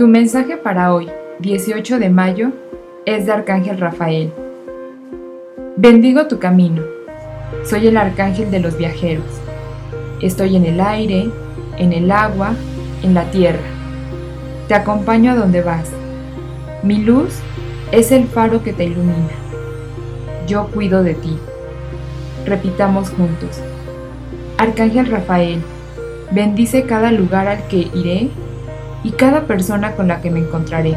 Tu mensaje para hoy, 18 de mayo, es de Arcángel Rafael. Bendigo tu camino. Soy el Arcángel de los viajeros. Estoy en el aire, en el agua, en la tierra. Te acompaño a donde vas. Mi luz es el faro que te ilumina. Yo cuido de ti. Repitamos juntos. Arcángel Rafael, bendice cada lugar al que iré y cada persona con la que me encontraré.